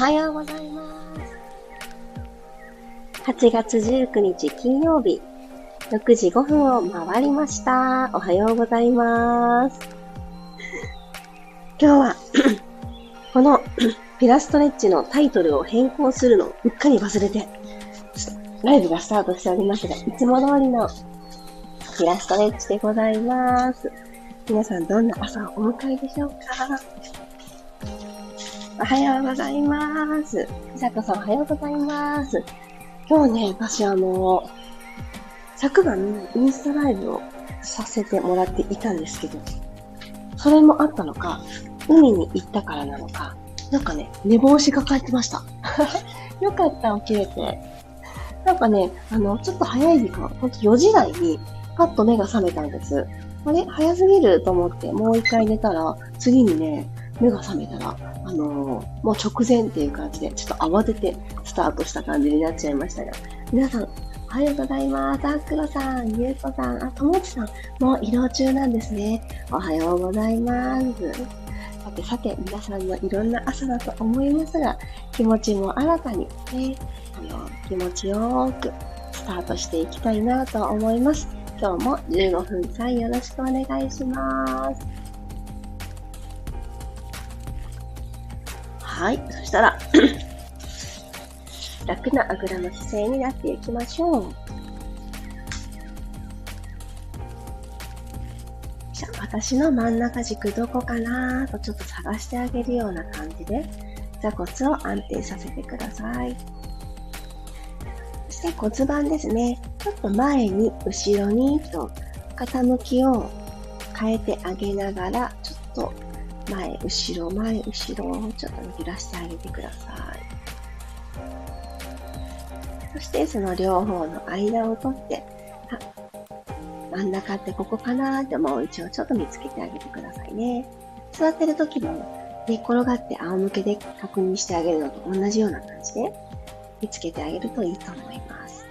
はようございます。8月19日金曜日、6時5分を回りました。おはようございます。今日は この ピラストレッチのタイトルを変更するのをうっかり忘れて、ライブがスタートしておりますが、いつも通りのピラストレッチでございます。皆さんどんな朝をお迎えでしょうか？おはようございます。さこさんおはようございます。今日ね、私あの、昨晩インスタライブをさせてもらっていたんですけど、それもあったのか、海に行ったからなのか、なんかね、寝坊しが帰ってました。よかった、起きれて。なんかね、あの、ちょっと早い時間、ほんと4時台に、パッと目が覚めたんです。あれ早すぎると思って、もう一回寝たら、次にね、目が覚めたら、あのー、もう直前っていう感じで、ちょっと慌ててスタートした感じになっちゃいましたが、皆さん、おはようございます。あ、くろさん、ゆうこさん、あ、ともちさん、もう移動中なんですね。おはようございます。さてさて、皆さんのいろんな朝だと思いますが、気持ちも新たにね、あの、気持ちよくスタートしていきたいなと思います。今日も15分間よろしくお願いします。はい。そしたら 楽なあぐらの姿勢になっていきましょう。じゃあ、私の真ん中軸どこかなとちょっと探してあげるような感じで、座骨を安定させてください。そして骨盤ですね。ちょっと前に、後ろにと傾きを変えてあげながら、ちょっと前、後ろ、前、後ろをちょっと揺らしてあげてください。そしてその両方の間を取って、真ん中ってここかなってもう一応ちょっと見つけてあげてくださいね。座ってる時も寝転がって仰向けで確認してあげるのと同じような感じで見つけてあげるといいと思います。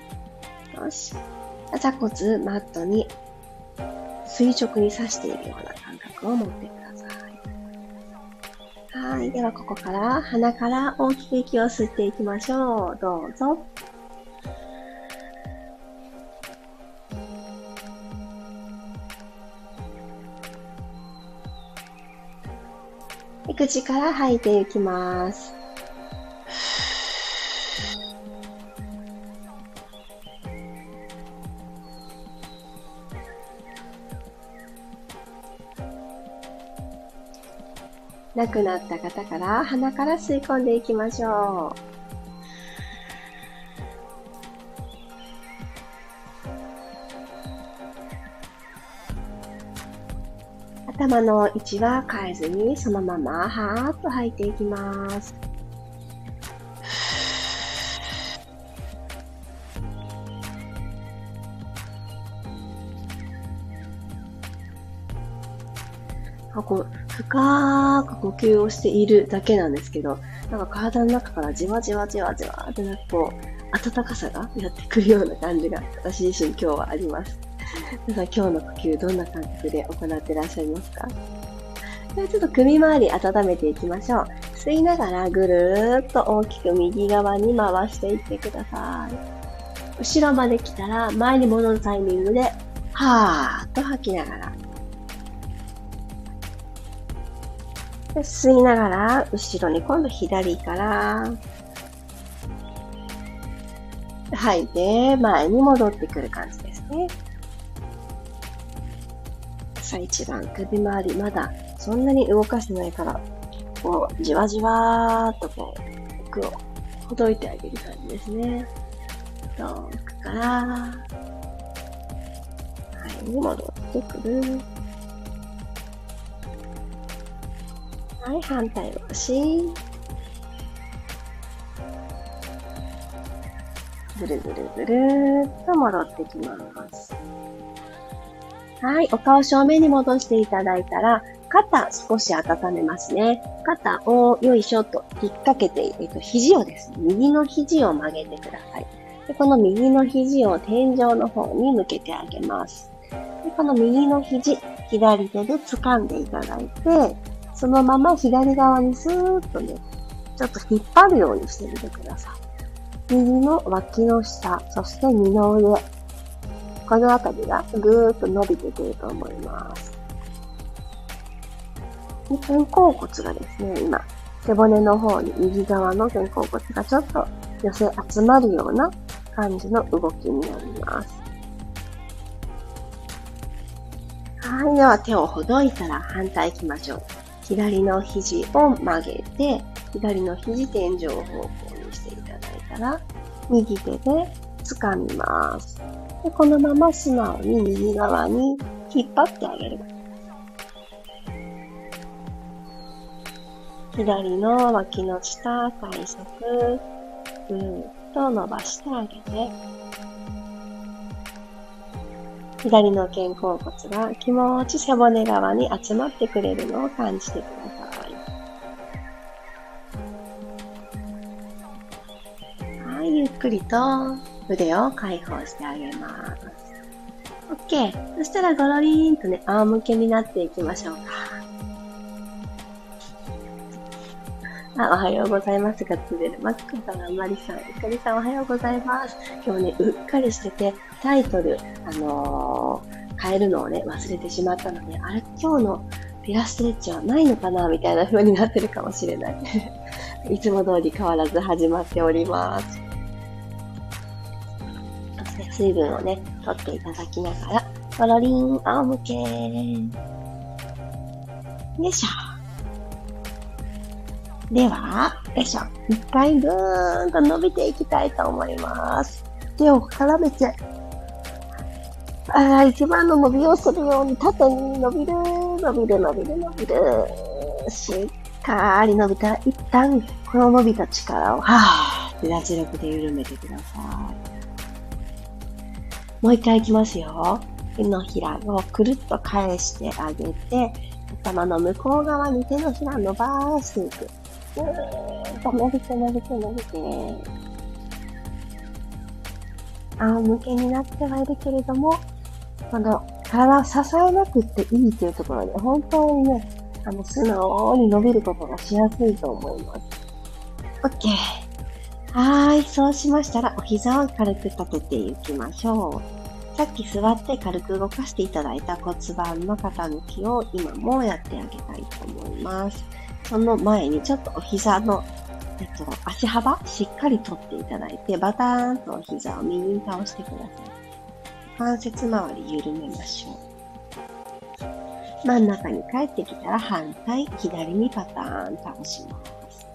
よし。座骨、マットに垂直に刺しているような感覚を持ってください。はい。では、ここから鼻から大きく息を吸っていきましょう。どうぞ。口から吐いていきます。なくなった方から鼻から吸い込んでいきましょう。頭の位置は変えずにそのままはーっと吐いていきます。こう深く呼吸をしているだけなんですけど、なんか体の中からじわじわじわじわってなんかこう、暖かさがやってくるような感じが私自身今日はあります。皆さん今日の呼吸どんな感覚で行ってらっしゃいますか？ではちょっと首周り温めていきましょう。吸いながらぐるーっと大きく右側に回していってください。後ろまで来たら前に戻るタイミングで、はーっと吐きながら。で吸いながら後ろに今度左から吐いて前に戻ってくる感じですね。さあ一番首周りまだそんなに動かしてないから、こう、じわじわーっとこう、奥をほどいてあげる感じですね。遠くから、はい、戻ってくる。はい、反対足。ぐるぐるぐるっと戻ってきます。はい、お顔正面に戻していただいたら、肩少し温めますね。肩をよいしょと引っ掛けて、えっと、肘をですね、右の肘を曲げてください。でこの右の肘を天井の方に向けてあげます。でこの右の肘、左手で掴んでいただいて、そのまま左側にスーッとね、ちょっと引っ張るようにしてみてください。右の脇の下、そして二の腕。このあたりがぐーっと伸びてくると思います。肩甲骨がですね、今、背骨の方に右側の肩甲骨がちょっと寄せ集まるような感じの動きになります。はい。では手をほどいたら反対行きましょう。左の肘を曲げて、左の肘天井方向にしていただいたら、右手で掴みます。でこのまま素直に右側に引っ張ってあげる。左の脇の下、体側、ぐーっと伸ばしてあげて、左の肩甲骨が気持ち背骨側に集まってくれるのを感じてください。はい、ゆっくりと腕を解放してあげます。OK。そしたらゴロリーンとね、仰向けになってい。きましょうか。あ、おはようござい。ますがつれる。マツコさん、あまりさん、ゆかりさん、おはようござい。ます。今日ね、うっかりしてて、タイトル、あのー、変えるのをね、忘れてしまったので、あれ、今日のピラストレッチはないのかなみたいな風になってるかもしれない。いつも通り変わらず始まっております。そして水分をね、取っていただきながら、ゴロリン、仰向け。よいしょ。では、よいしょ。一回ぐーんと伸びていきたいと思います。手を絡めて、ああ一番の伸びをするように縦に伸びる、伸びる、伸びる、伸びる。しっかり伸びたら、一旦この伸びた力を、はぁって脱力で緩めてください。もう一回いきますよ。手のひらをくるっと返してあげて、頭の向こう側に手のひら伸ばしていく。うーんと伸びて伸びて伸びて。仰向けになってはいるけれども、あの、体を支えなくていいというところで、本当にね、あの、素直に伸びることがしやすいと思います。OK。はーい。そうしましたら、お膝を軽く立てていきましょう。さっき座って軽く動かしていただいた骨盤の傾きを今もやってあげたいと思います。その前にちょっとお膝の、えっと、足幅しっかりとっていただいて、バターンとお膝を右に倒してください。関節周り緩めましょう。真ん中に帰ってきたら反対、左にパターン倒します。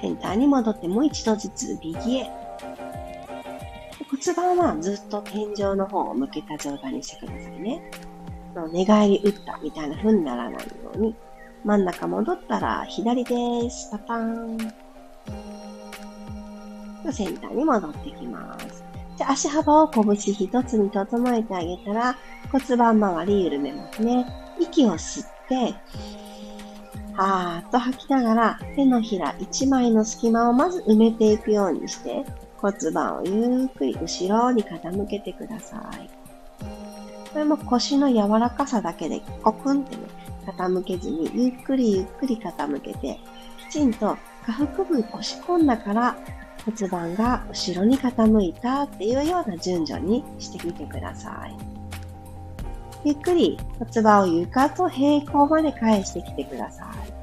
センターに戻ってもう一度ずつ右へ。骨盤はずっと天井の方を向けた状態にしてくださいね。寝返り打ったみたいな風にならないように、真ん中戻ったら左です。パターン。センターに戻ってきます。じゃ足幅を拳一つに整えてあげたら骨盤周り緩めますね。息を吸って、はーっと吐きながら手のひら一枚の隙間をまず埋めていくようにして骨盤をゆっくり後ろに傾けてください。これも腰の柔らかさだけでコクンってね、傾けずに、ゆっくりゆっくり傾けて、きちんと下腹部押し込んだから骨盤が後ろに傾いたっていうような順序にしてみてください。ゆっくり骨盤を床と平行まで返してきてください。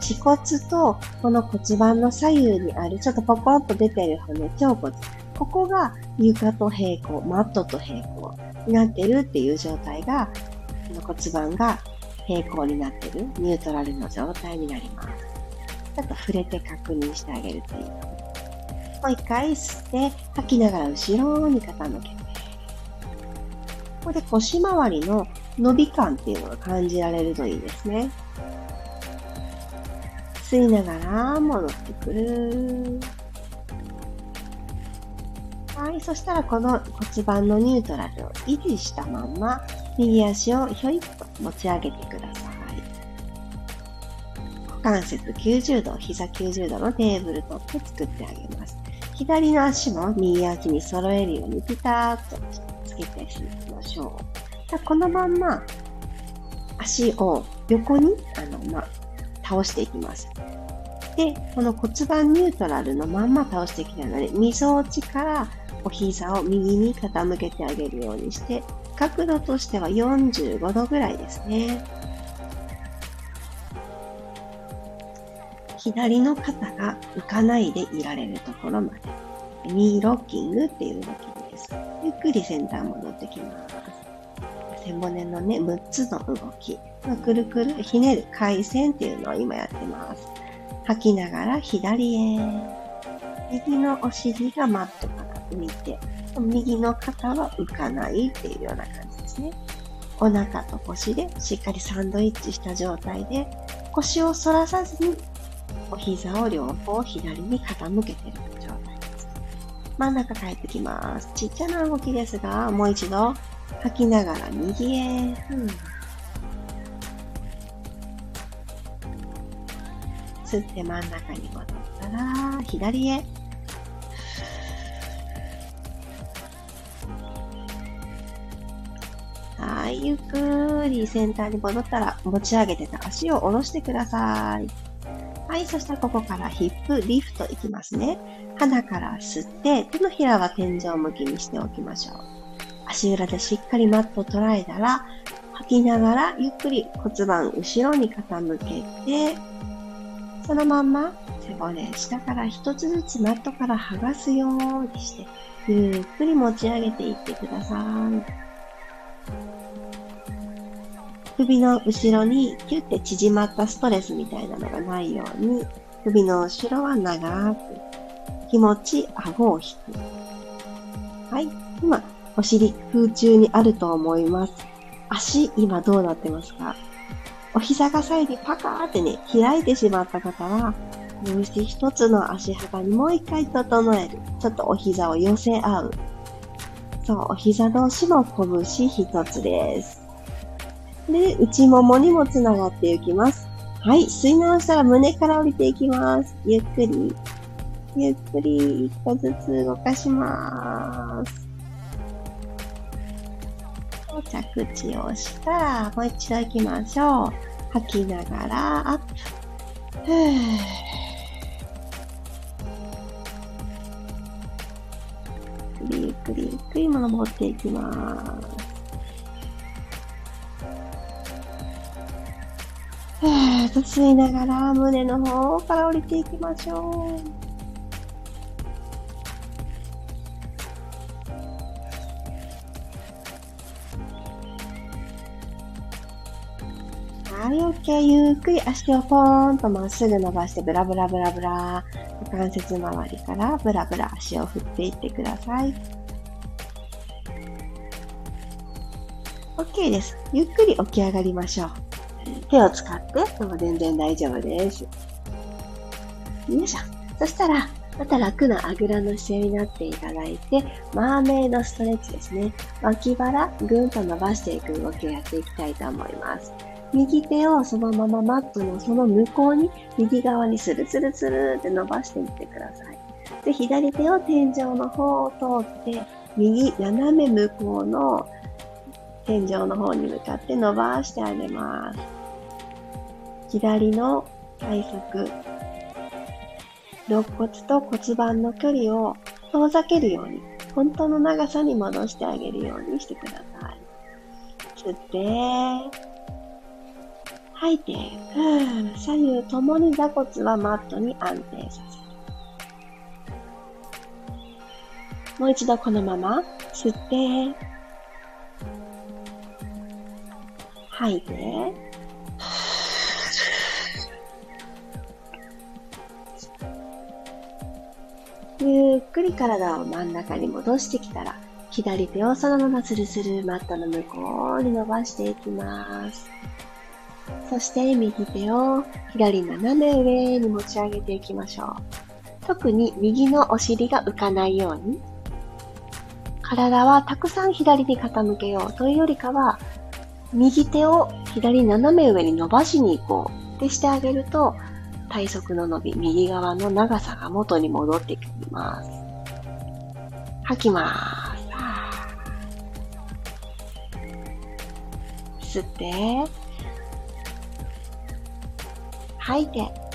恥骨とこの骨盤の左右にあるちょっとポコンと出てる骨、腸骨。ここが床と平行、マットと平行になってるっていう状態が、この骨盤が平行になってる、ニュートラルの状態になります。ちょっと触れて確認してあげるといい。もう一回吸って、吐きながら後ろに傾けて。ここで腰回りの伸び感っていうのが感じられるといいですね。吸いながら戻ってくる。はい、そしたらこの骨盤のニュートラルを維持したまま、右足をひょいっと持ち上げてください。関節90度、膝90度のテーブルトップ作ってあげます。左の足も右足に揃えるようにピタッとつけていきましょう。このまんま足を横に、あの、まあ、倒していきます。で、この骨盤ニュートラルのまんま倒していきたいので、みぞおちからお膝を右に傾けてあげるようにして、角度としては45度ぐらいですね。左の肩が浮かないでいられるところまで。ニーロッキングっていう動きです。ゆっくりセンター戻ってきます。背骨のね、6つの動き。くるくるひねる回線っていうのを今やってます。吐きながら左へ。右のお尻がマットから浮いて、右の肩は浮かないっていうような感じですね。お腹と腰でしっかりサンドイッチした状態で、腰を反らさずにお膝を両方左に傾けている状態です。真ん中帰ってきます。ちっちゃな動きですが、もう一度吐きながら右へ。うん吸って真ん中に戻ったら、左へ。はい、ゆっくりセンターに戻ったら、持ち上げてた足を下ろしてください。はい、そしたらここからヒップリフトいきますね。鼻から吸って、手のひらは天井向きにしておきましょう。足裏でしっかりマットを捉えたら、吐きながらゆっくり骨盤後ろに傾けて、そのまんま背骨下から一つずつマットから剥がすようにして、ゆっくり持ち上げていってください。首の後ろにキュッて縮まったストレスみたいなのがないように、首の後ろは長く、気持ち顎を引く。はい。今、お尻空中にあると思います。足、今どうなってますか？お膝が左右にパカーってね、開いてしまった方は、拳一つの足幅にもう一回整える。ちょっとお膝を寄せ合う。そう、お膝同士も拳一つです。で、内ももにもつながっていきます。はい、吸い直したら胸から降りていきます。ゆっくり、ゆっくり一個ずつ動かします。着地をしたら、もう一度行きましょう。吐きながら、アップ。ゆっくりゆっくり登っていきます。ーと吸いながら胸の方から降りていきましょう。はい、OK。ゆっくり足をポーンとまっすぐ伸ばして、ブラブラブラブラ。股関節周りからブラブラ足を振っていってください。OK です。ゆっくり起き上がりましょう。手を使ってでも全然大丈夫です。よいしょ。そしたら、また楽なあぐらの姿勢になっていただいて、マーメイドストレッチですね。脇腹、ぐんと伸ばしていく動きをやっていきたいと思います。右手をそのままマットのその向こうに、右側にスルスルスルって伸ばしていってください。で、左手を天井の方を通って、右斜め向こうの天井の方に向かって伸ばしてあげます。左の体側、肋骨と骨盤の距離を遠ざけるように、本当の長さに戻してあげるようにしてください。吸って、吐いて、左右ともに座骨はマットに安定させる。もう一度このまま吸って、吐いて、ゆっくり体を真ん中に戻してきたら、左手をそのままスルスルマットの向こうに伸ばしていきます。そして右手を左斜め上に持ち上げていきましょう。特に右のお尻が浮かないように、体はたくさん左に傾けようというよりかは、右手を左斜め上に伸ばしに行こうってしてあげると、体側の伸び、右側の長さが元に戻ってきます。吐きます。吸って、吐いて。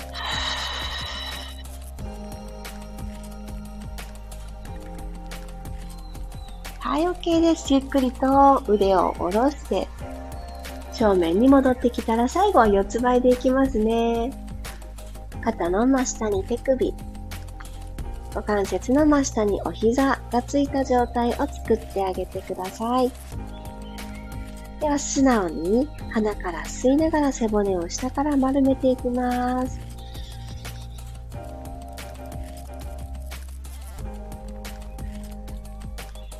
はい、OK です。ゆっくりと腕を下ろして、正面に戻ってきたら最後は四つ倍でいきますね。肩の真下に手首、股関節の真下にお膝がついた状態を作ってあげてください。では素直に鼻から吸いながら背骨を下から丸めていきます。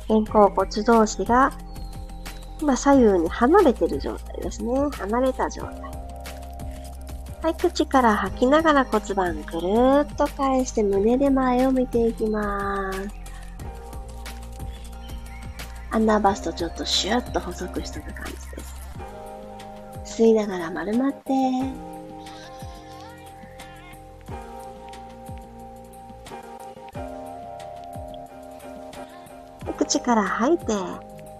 肩甲骨同士が今左右に離れてる状態ですね。離れた状態。はい、口から吐きながら骨盤ぐるーっと返して胸で前を見ていきます。アンダーバストちょっとシュッと細くしていく感じです。吸いながら丸まって、口から吐いて、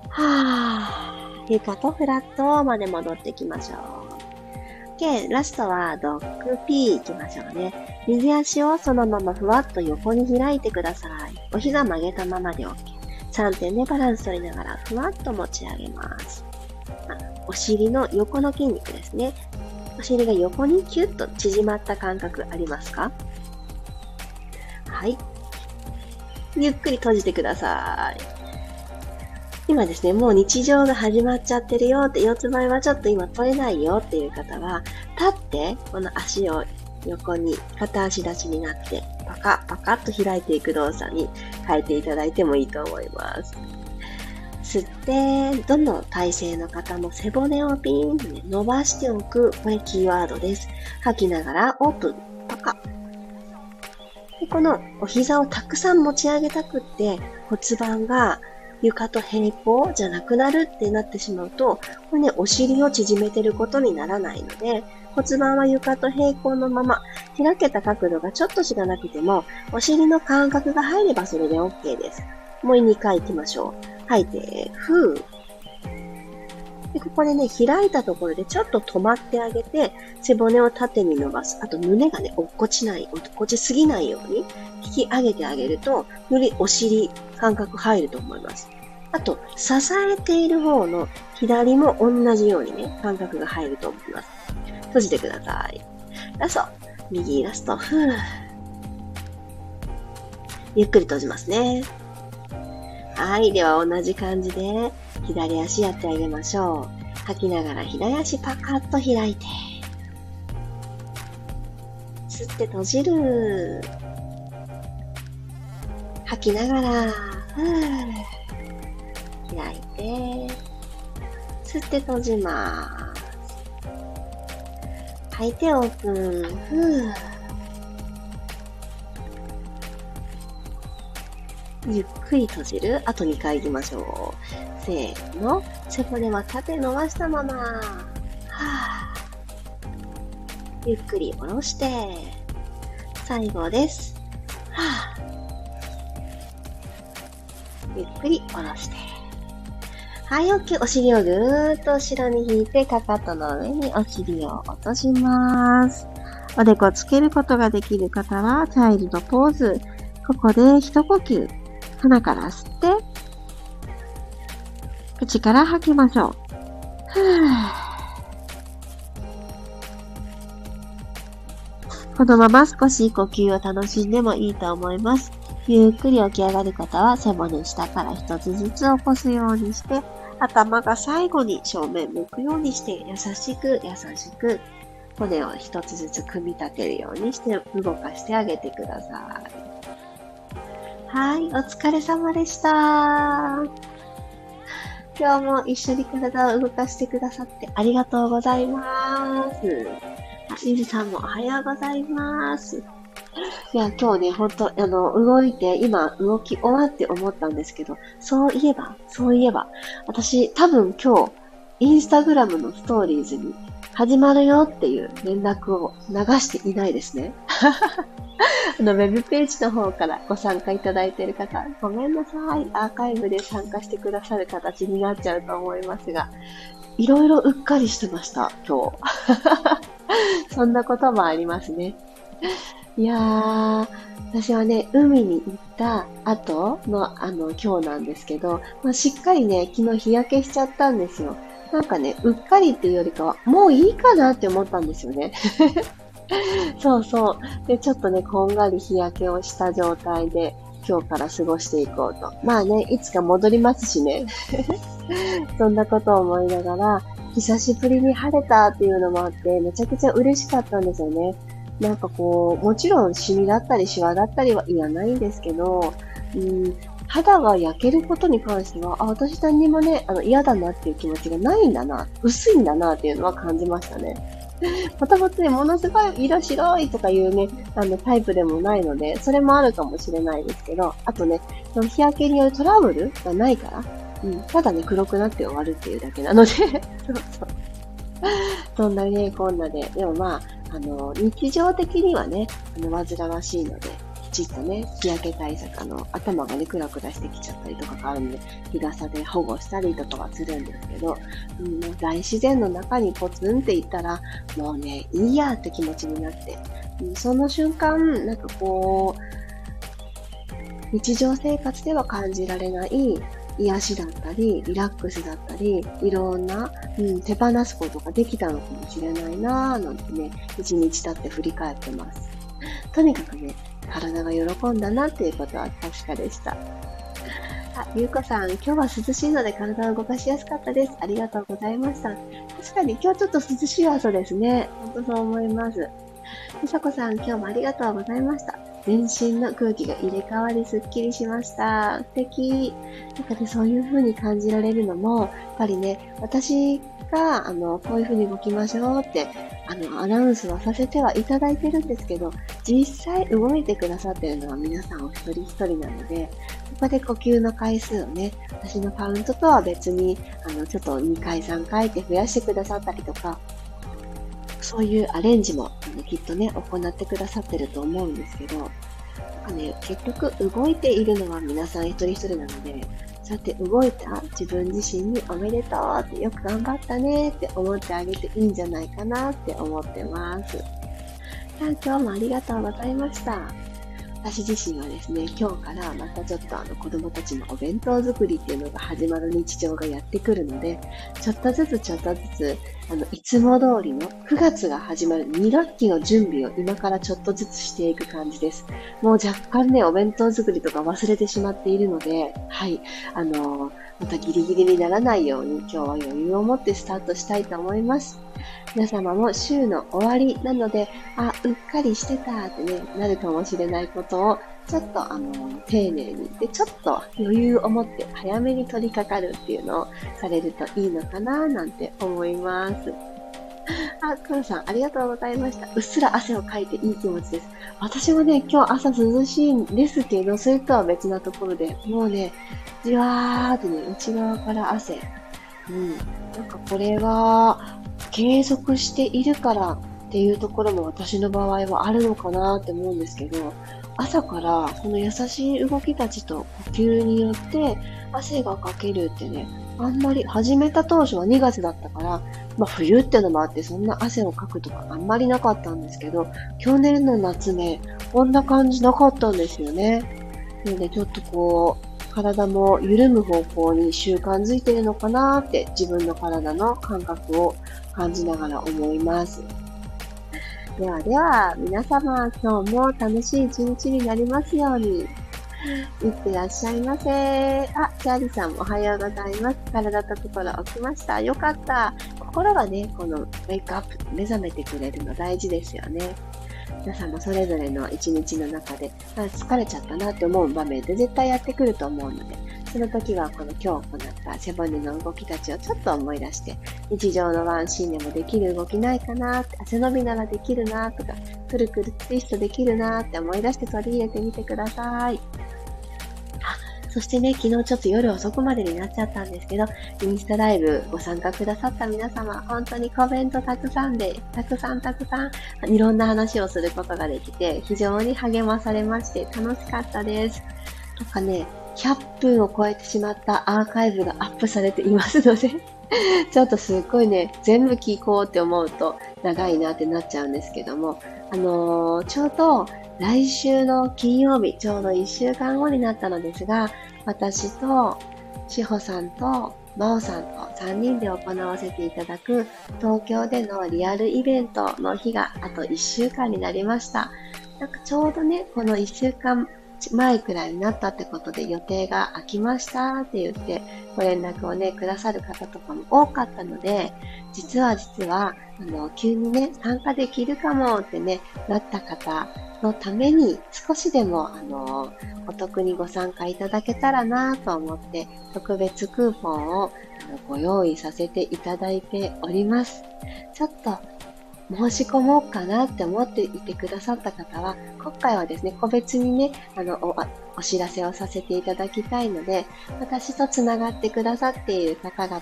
はぁ、床とフラットまで戻っていきましょう。OK、ラストはドッグピーいきましょうね。右足をそのままふわっと横に開いてください。お膝曲げたままで OK。3点でバランス取りながらふわっと持ち上げます。お尻の横の筋肉ですね。お尻が横にキュッと縮まった感覚ありますか？はい。ゆっくり閉じてください。今ですね、もう日常が始まっちゃってるよって、四つ前はちょっと今取れないよっていう方は、立って、この足を横に片足立ちになって、パカパカッと開いていく動作に変えていただいてもいいと思います。吸って、どの体勢の方も背骨をピーンと、ね、伸ばしておく。これキーワードです。吐きながらオープン。パカ。でこのお膝をたくさん持ち上げたくって骨盤が床と平行じゃなくなるってなってしまうと、これね、お尻を縮めてることにならないので、骨盤は床と平行のまま、開けた角度がちょっとしかなくても、お尻の感覚が入ればそれで OK です。もう2回行きましょう。吐いて、ふー。で、ここでね、開いたところでちょっと止まってあげて、背骨を縦に伸ばす。あと胸がね、落っこちない、落っこちすぎないように引き上げてあげると、よりお尻感覚入ると思います。あと、支えている方の左も同じようにね、感覚が入ると思います。閉じてください。ラスト。右ラスト。ふぅ。ゆっくり閉じますね。はい。では同じ感じで、左足やってあげましょう。吐きながら左足パカッと開いて。吸って閉じる。吐きながら、開いて、吸って閉じます。吐いてオープン。ふぅ。ゆっくり閉じる。あと2回行きましょう。せーの。背骨は縦伸ばしたまま。はぁ。ゆっくり下ろして。最後です。はぁ。ゆっくり下ろして。はい、OK。お尻をぐーっと後ろに引いて、かかとの上にお尻を落とします。おでこつけることができる方は、チャイルドポーズ。ここで一呼吸。鼻から吸って、口から吐きましょう。このまま少し呼吸を楽しんでもいいと思います。ゆっくり起き上がる方は背骨下から一つずつ起こすようにして、頭が最後に正面向くようにして優しく優しく骨を一つずつ組み立てるようにして動かしてあげてください。はい、お疲れ様でした。今日も一緒に体を動かしてくださってありがとうございます。あ、ゆりさんもおはようございます。いや、今日ね、ほんと、あの、動いて、今、動き終わって思ったんですけど、そういえば、そういえば、私、多分今日、インスタグラムのストーリーズに、始まるよっていう連絡を流していないですね。あの、ウェブページの方からご参加いただいている方、ごめんなさい。アーカイブで参加してくださる形になっちゃうと思いますが、いろいろうっかりしてました、今日。そんなこともありますね。いやー、私はね、海に行った後の、あの、今日なんですけど、まあ、しっかりね、昨日日焼けしちゃったんですよ。なんかね、うっかりっていうよりかは、もういいかなって思ったんですよね。そうそう。で、ちょっとね、こんがり日焼けをした状態で、今日から過ごしていこうと。まあね、いつか戻りますしね。そんなことを思いながら、久しぶりに晴れたっていうのもあって、めちゃくちゃ嬉しかったんですよね。なんかこう、もちろんシミだったりシワだったりはいらないんですけど、うん、肌が焼けることに関しては、あ、私何にもね、あの嫌だなっていう気持ちがないんだな、薄いんだなっていうのは感じましたね。もともとね、ものすごい色白いとかいうね、あのタイプでもないので、それもあるかもしれないですけど、あとね、その日焼けによるトラブルがないから、うん、ただね、黒くなって終わるっていうだけなので そうそう。そんなね、こんなで、でもまあ、あの、日常的にはね、あの、煩わしいので、ちっとね、日焼け対策、の、頭がね、クラクラしてきちゃったりとかがあるんで、日傘で保護したりとかはするんですけど、うん、大自然の中にポツンっていったら、もうね、いいやって気持ちになって、うん、その瞬間、なんかこう、日常生活では感じられない癒しだったり、リラックスだったり、いろんな、うん、手放すことができたのかもしれないなぁ、なんてね、一日経って振り返ってます。とにかくね、体が喜んだなっていうことは確かでした。あ、ゆうこさん、今日は涼しいので体を動かしやすかったです。ありがとうございました。確かに今日ちょっと涼しい朝ですね。ほんとそう思います。みさこさん、今日もありがとうございました。全身の空気が入れ替わりすっきりしました。素敵。なんかね、そういう風に感じられるのも、やっぱりね、私が、あの、こういう風に動きましょうって、あの、アナウンスはさせてはいただいてるんですけど、実際動いてくださってるのは皆さんお一人一人なので、そこで呼吸の回数をね、私のカウントとは別に、あの、ちょっと2回3回って増やしてくださったりとか、そういうアレンジもあのきっとね、行ってくださってると思うんですけど、なんかね、結局動いているのは皆さん一人一人なので、そうやって動いた自分自身におめでとうってよく頑張ったねって思ってあげていいんじゃないかなって思ってます。今日もありがとうございました。私自身はですね、今日からまたちょっとあの子供たちのお弁当作りっていうのが始まる日常がやってくるので、ちょっとずつちょっとずつ、あの、いつも通りの9月が始まる2学期の準備を今からちょっとずつしていく感じです。もう若干ね、お弁当作りとか忘れてしまっているので、はい、あのー、またギリギリにならないように今日は余裕を持ってスタートしたいと思います。皆様も週の終わりなので、あ、うっかりしてたってね、なるかもしれないことを、ちょっとあの、丁寧に、で、ちょっと余裕を持って早めに取り掛かるっていうのをされるといいのかななんて思います。あ、くんさん、ありがとうございました。うっすら汗をかいていい気持ちです。私もね、今日朝涼しいんですけど、それとは別なところで、もうね、じわーってね、内側から汗。うん。なんかこれは、継続しているからっていうところも私の場合はあるのかなって思うんですけど、朝からこの優しい動きたちと呼吸によって汗がかけるってね、あんまり始めた当初は2月だったから、まあ冬ってのもあってそんな汗をかくとかあんまりなかったんですけど、去年の夏ね、こんな感じなかったんですよね。なのでちょっとこう、体も緩む方向に習慣づいてるのかなって自分の体の感覚を感じながら思います。ではでは、皆様、今日も楽しい一日になりますように。いってらっしゃいませ。あ、チャーリーさんおはようございます。体と心起きました。よかった。心がね、このウェイクアップ、目覚めてくれるの大事ですよね。皆さんもそれぞれの一日の中で、あ疲れちゃったなって思う場面で絶対やってくると思うので、その時はこの今日行った背骨の動きたちをちょっと思い出して、日常のワンシーンでもできる動きないかなって、汗伸びならできるなとか、くるくるツイストできるなって思い出して取り入れてみてください。そしてね、昨日ちょっと夜遅くまでになっちゃったんですけど、インスタライブご参加くださった皆様、本当にコメントたくさんで、たくさんたくさん、いろんな話をすることができて、非常に励まされまして楽しかったです。とかね、100分を超えてしまったアーカイブがアップされていますので ちょっとすっごいね、全部聞こうって思うと長いなってなっちゃうんですけども、あのー、ちょうど来週の金曜日、ちょうど1週間後になったのですが、私と、しほさんと、まおさんと3人で行わせていただく東京でのリアルイベントの日があと1週間になりました。なんかちょうどね、この1週間前くらいになったってことで予定が空きましたって言ってご連絡をね、くださる方とかも多かったので、実は実は、あの、急にね、参加できるかもってね、なった方のために少しでも、あの、お得にご参加いただけたらなと思って、特別クーポンをご用意させていただいております。ちょっと申し込もうかなって思っていてくださった方は、今回はですね、個別にね、あの、おお知らせをさせていただきたいので、私と繋がってくださっている方々、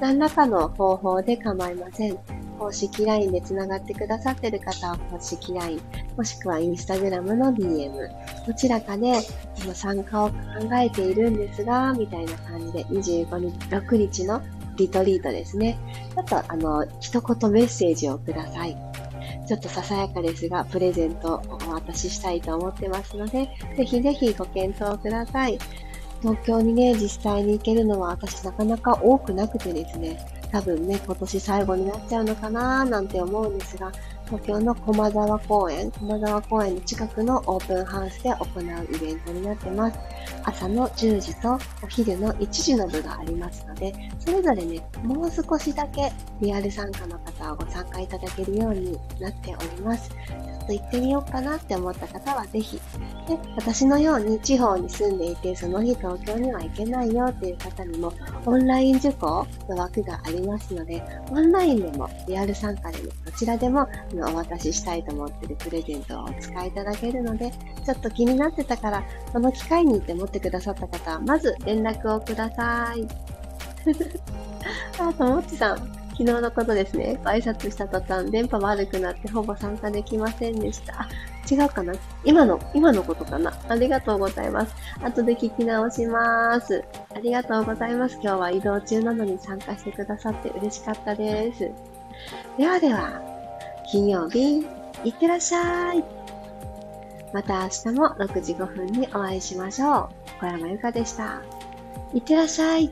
何らかの方法で構いません。公式 LINE で繋がってくださっている方は公式 LINE、もしくは Instagram の DM、どちらかで参加を考えているんですが、みたいな感じで25日、6日のリトリートですね。ちょっとあの、一言メッセージをください。ちょっとささやかですが、プレゼントをお渡ししたいと思ってますので、ぜひぜひご検討ください。東京にね、実際に行けるのは私なかなか多くなくてですね、多分ね、今年最後になっちゃうのかなーなんて思うんですが、東京の駒沢公園、駒沢公園の近くのオープンハウスで行うイベントになってます。朝の10時とお昼の1時の部がありますので、それぞれね、もう少しだけリアル参加の方をご参加いただけるようになっております。ちょっと行ってみようかなって思った方はぜひ。で、私のように地方に住んでいて、その日東京には行けないよっていう方にも、オンライン受講の枠がありますので、オンラインでも、リアル参加でも、どちらでもお渡ししたいと思ってるプレゼントをお使いいただけるので、ちょっと気になってたから、その機会にって持ってくださった方は、まず連絡をください。あ、ともっちさん。昨日のことですね。挨拶した途端、電波悪くなってほぼ参加できませんでした。あ、違うかな今の、今のことかなありがとうございます。後で聞き直します。ありがとうございます。今日は移動中なのに参加してくださって嬉しかったです。ではでは、金曜日、いってらっしゃい。また明日も6時5分にお会いしましょう。小山由かでした。いってらっしゃい。